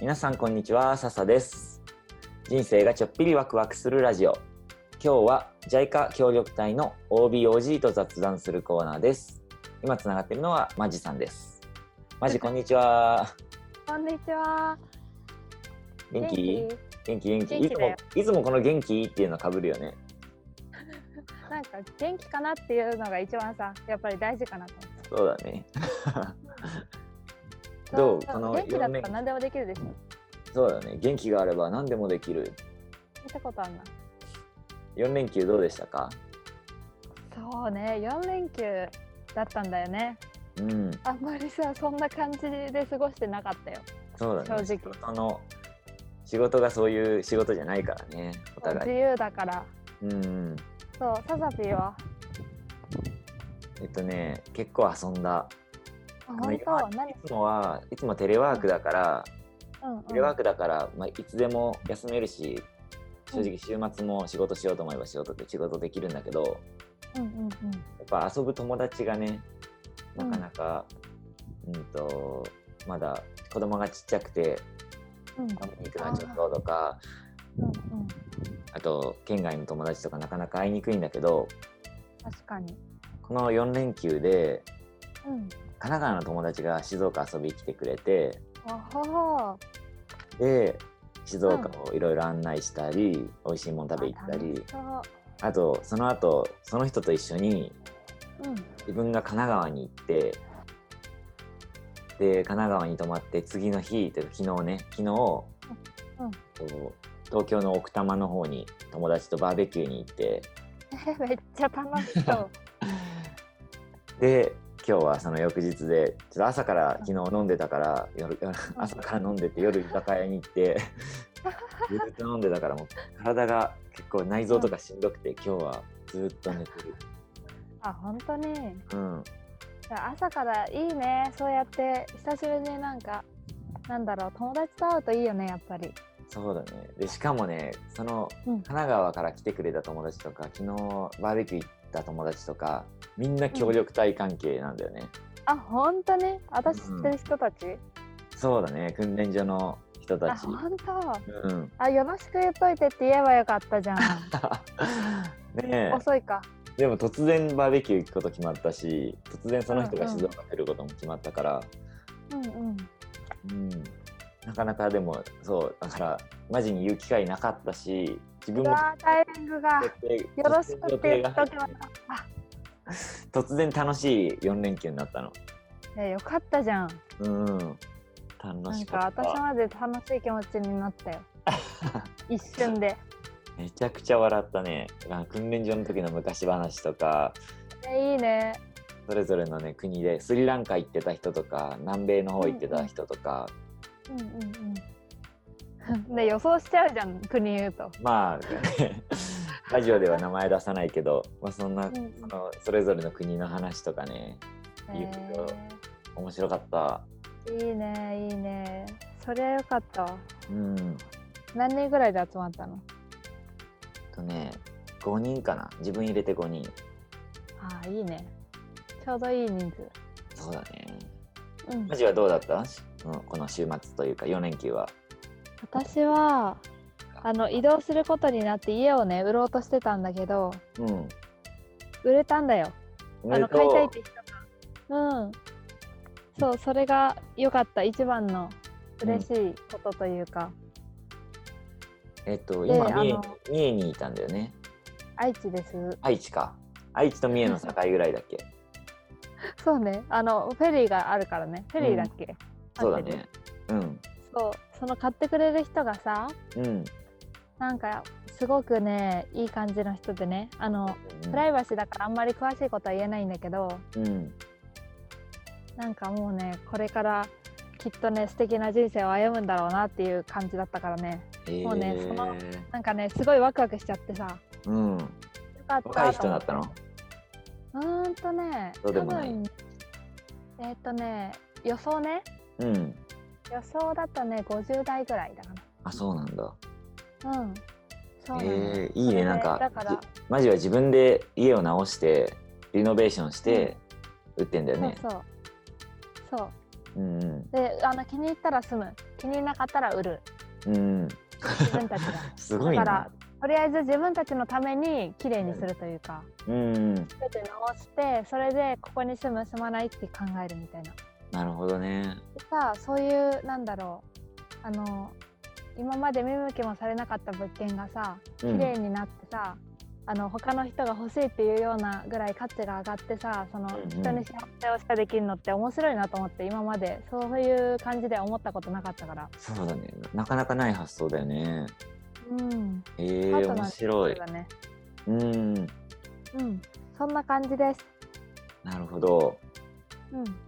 皆さんこんにちは笹です。人生がちょっぴりワクワクするラジオ。今日は JICA 協力隊の OBOG と雑談するコーナーです。今つながっているのはマジさんです。マジこんにちは。こんにちは。元気？元気？元気？いつもいつもこの元気っていうのかぶるよね。なんか元気かなっていうのが一番さ、やっぱり大事かなと思そうだね。って。そうどう？この元気だ4年ったら何でもできるでしょ。そうだね。元気があれば何でもできる。見たことあるな。4連休どうでしたか？そうね、4連休だったんだよね。うん。あんまりさ、そんな感じで過ごしてなかったよ。そうだね。正直。仕事の仕事がそういう仕事じゃないからね。お自互い。由だから。うんそう、サザピーは？えっとね結構遊んだあ、の本当？何？いつもはいつもテレワークだから、うん、うん。テレワークだから、まあ、いつでも休めるし正直週末も仕事しようと思えば仕事で仕事できるんだけどうんうんうん。やっぱ遊ぶ友達がねなかなか、うん、とまだ子供がちっちゃくてうん飲みに行くのはちょっととかうんうん。あと県外の友達とかなかなか会いにくいんだけど確かに。この4連休でうん。神奈川の友達が静岡遊びに来てくれてで静岡をいろいろ案内したり、美味しいもの食べ行ったりあとその後その人と一緒にうん。自分が神奈川に行ってで神奈川に泊まって次の日というか昨日ね昨日、うんと東京の奥多摩の方に友達とバーベキューに行ってえ めっちゃ楽しそう。で今日はその翌日でちょっと朝から昨日飲んでたから夜夜朝から飲んでて夜居酒屋に行って ずっと飲んでたからもう体が結構内臓とかしんどくて今日はずっと寝てる。あ、本当に？うん朝からいいね。そうやって久しぶりになんか、なんだろう、友達と会うといいよね、やっぱり。そうだねでしかもねそのうん神奈川から来てくれた友達とか昨日バーベキュー行った友達とかみんな協力隊関係なんだよね、あ、本当に私知ってる人たち、そうだね。訓練所の人あ、たち。本当？うん。あ、よろしく言っといてって言えばよかったじゃん。ねえ。遅いか。でも突然バーベキュー行くこと決まったし突然その人が静岡来ることも決まったから、うんうん。うん。なかなかでもそうだからマジに言う機会なかったし自分タイミングが。よろしくって。突然楽しい4連休になったのえ、よかったじゃん。うん楽しかった私まで楽しい気持ちになったよ。一瞬で。めちゃくちゃ笑ったねあ訓練所の時の昔話とかえいいね。それぞれのね国でスリランカ行ってた人とか南米の方行ってた人とか、うんうんうん。で予想しちゃうじゃん国言うと。まあ ラジオでは名前出さないけど、まあ、そんな、うんうん。あのそれぞれの国の話とかねいいよ面白かった。えーいいねいいね。そりゃよかった。わ。うん。何人ぐらいで集まったの？とね5人かな。自分入れて5人。ああいいね。ちょうどいい人数。そうだね。うん。マ、ジはどうだった？このこの週末というか4連休は私はあの移動することになって家をね売ろうとしてたんだけどうん売れたんだよ。おめでとう。あの買いたいって人が。うん。そうそれが良かった。一番の嬉しいことというか、えっとで今三重あの三重にいたんだよね。愛知です。愛知か。愛知と三重の境ぐらいだっけ。そうね。あのフェリーがあるからね。フェリーだっけ、そうだね。うん。そうその買ってくれる人がさうん。なんかすごくねいい感じの人でねあのプライバシーだからあんまり詳しいことは言えないんだけどうん。なんかもうねこれからきっとね素敵な人生を歩むんだろうなっていう感じだったからね。もうねそのなんかねすごいワクワクしちゃってさ。うん。よかった若い人だったの？うーんとねそうでもない。多分えーっ、とね予想ね。うん予想だとね50代ぐらいだかあそうなんだ。なうん。そうえー、いいね。なんかだからじマジは自分で家を直してリノベーションして売ってんだよね。そうそう。そううんうん。であの気に入ったら住む。気に入らなかったら売る。うん自分たちが。すごいなだからとりあえず自分たちのために綺麗にするというか、うん。全て直してそれでここに住む住まないって考えるみたいななるほどね。でさそういうなんだろう。あの今まで見向きもされなかった物件がさうん。綺麗になってさ、あの他の人が欲しいっていうようなぐらい価値が上がってさそのうんうん。人に幸せをしかできるのって面白いなと思って今までそういう感じでは思ったことなかったから。そうだね。なかなかない発想だよね。うん。えー、面白い。だね。うん。うん。そんな感じです。なるほど。うん